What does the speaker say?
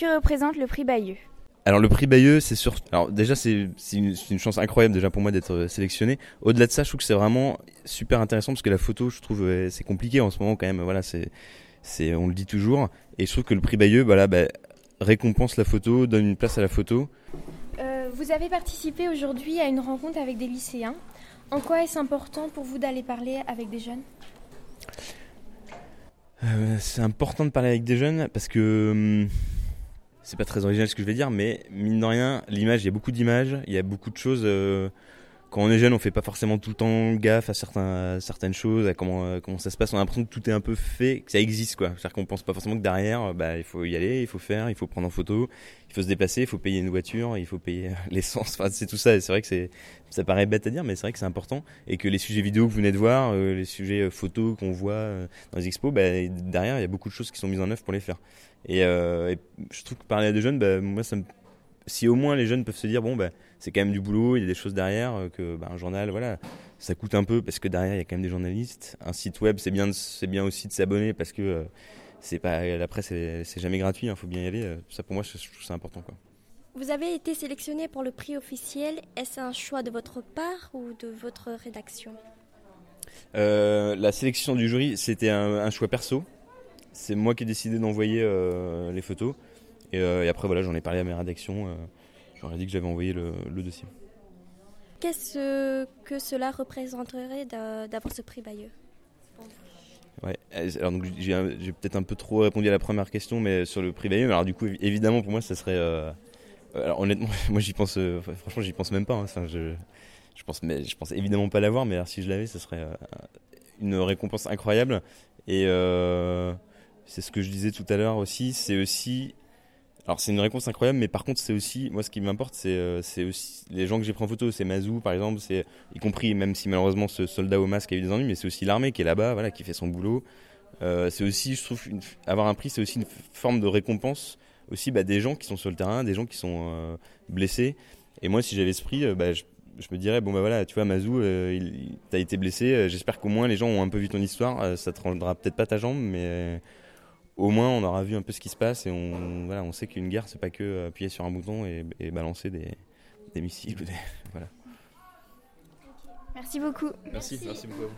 Que représente le prix Bayeux alors le prix Bayeux, c'est sur. Alors déjà, c'est une, une, chance incroyable déjà pour moi d'être euh, sélectionné. Au-delà de ça, je trouve que c'est vraiment super intéressant parce que la photo, je trouve, c'est compliqué en ce moment quand même. Voilà, c'est, c'est, on le dit toujours. Et je trouve que le prix Bayeux, bah bah, récompense la photo, donne une place à la photo. Euh, vous avez participé aujourd'hui à une rencontre avec des lycéens. En quoi est-ce important pour vous d'aller parler avec des jeunes? Euh, C'est important de parler avec des jeunes parce que. Hum, c'est pas très original ce que je vais dire, mais mine de rien, l'image, il y a beaucoup d'images, il y a beaucoup de choses. Euh, quand on est jeune, on fait pas forcément tout le temps gaffe à, certains, certaines choses, à comment, euh, comment ça se passe. On a l'impression que tout est un peu fait, que ça existe, quoi. C'est-à-dire qu'on pense pas forcément que derrière, bah, il faut y aller, il faut faire, il faut prendre en photo, il faut se déplacer, il faut payer une voiture, il faut payer l'essence. Enfin, c'est tout ça. Et c'est vrai que c'est, ça paraît bête à dire, mais c'est vrai que c'est important. Et que les sujets vidéo que vous venez de voir, euh, les sujets photos qu'on voit dans les expos, bah, derrière, il y a beaucoup de choses qui sont mises en œuvre pour les faire. Et, euh, je trouve que parler à des jeunes, bah, moi, ça me... si au moins les jeunes peuvent se dire, bon, bah, c'est quand même du boulot, il y a des choses derrière, euh, que bah, un journal, voilà, ça coûte un peu parce que derrière, il y a quand même des journalistes. Un site web, c'est bien, c'est bien aussi de s'abonner parce que euh, c'est pas, la presse, c'est jamais gratuit, il hein, faut bien y aller. Ça, pour moi, je, trouve ça important. Quoi. Vous avez été sélectionné pour le prix officiel. Est-ce un choix de votre part ou de votre rédaction? La sélection du jury, c'était un choix perso c'est moi qui ai décidé d'envoyer euh, les photos. Euh, et, après, voilà, j'en ai parlé à mes rédactions. Euh, j'aurais dit que j'avais envoyé le, dossier. Qu'est-ce que cela représenterait d'avoir ce prix Bayeux? Ouais, alors donc j'ai peut-être un peu trop répondu à la première question, mais sur le prix Bayeux. Alors du coup, évidemment, pour moi, ça serait. alors honnêtement, moi j'y pense. franchement, j'y pense même pas. Hein. Enfin, je, je pense, mais je pense évidemment pas l'avoir, mais alors, si je l'avais, ça serait une récompense incroyable. Et c'est ce que je disais tout à l'heure aussi. C'est aussi. Alors, c'est une réponse incroyable, mais par contre, c'est aussi. Moi, ce qui m'importe, c'est euh, aussi. Les gens que j'ai pris en photo, c'est Mazou, par exemple, c'est y compris, même si malheureusement ce soldat au masque a eu des ennuis, mais c'est aussi l'armée qui est là-bas, voilà, qui fait son boulot. Euh, c'est aussi, je trouve, avoir un prix, c'est aussi une forme de récompense aussi bah, des gens qui sont sur le terrain, des gens qui sont euh, blessés. Et moi, si j'avais ce prix, bah, je, me dirais, bon, bah voilà, tu vois, Mazou, t'as été blessé, j'espère qu'au moins les gens ont un peu vu ton histoire. ça te rendra peut-être pas ta jambe, mais au moins on aura vu un peu ce qui se passe et on, voilà, on sait qu'une guerre c'est pas que appuyer sur un bouton et, balancer des, des missiles. Ou des, voilà. Merci beaucoup. Merci, merci, merci beaucoup.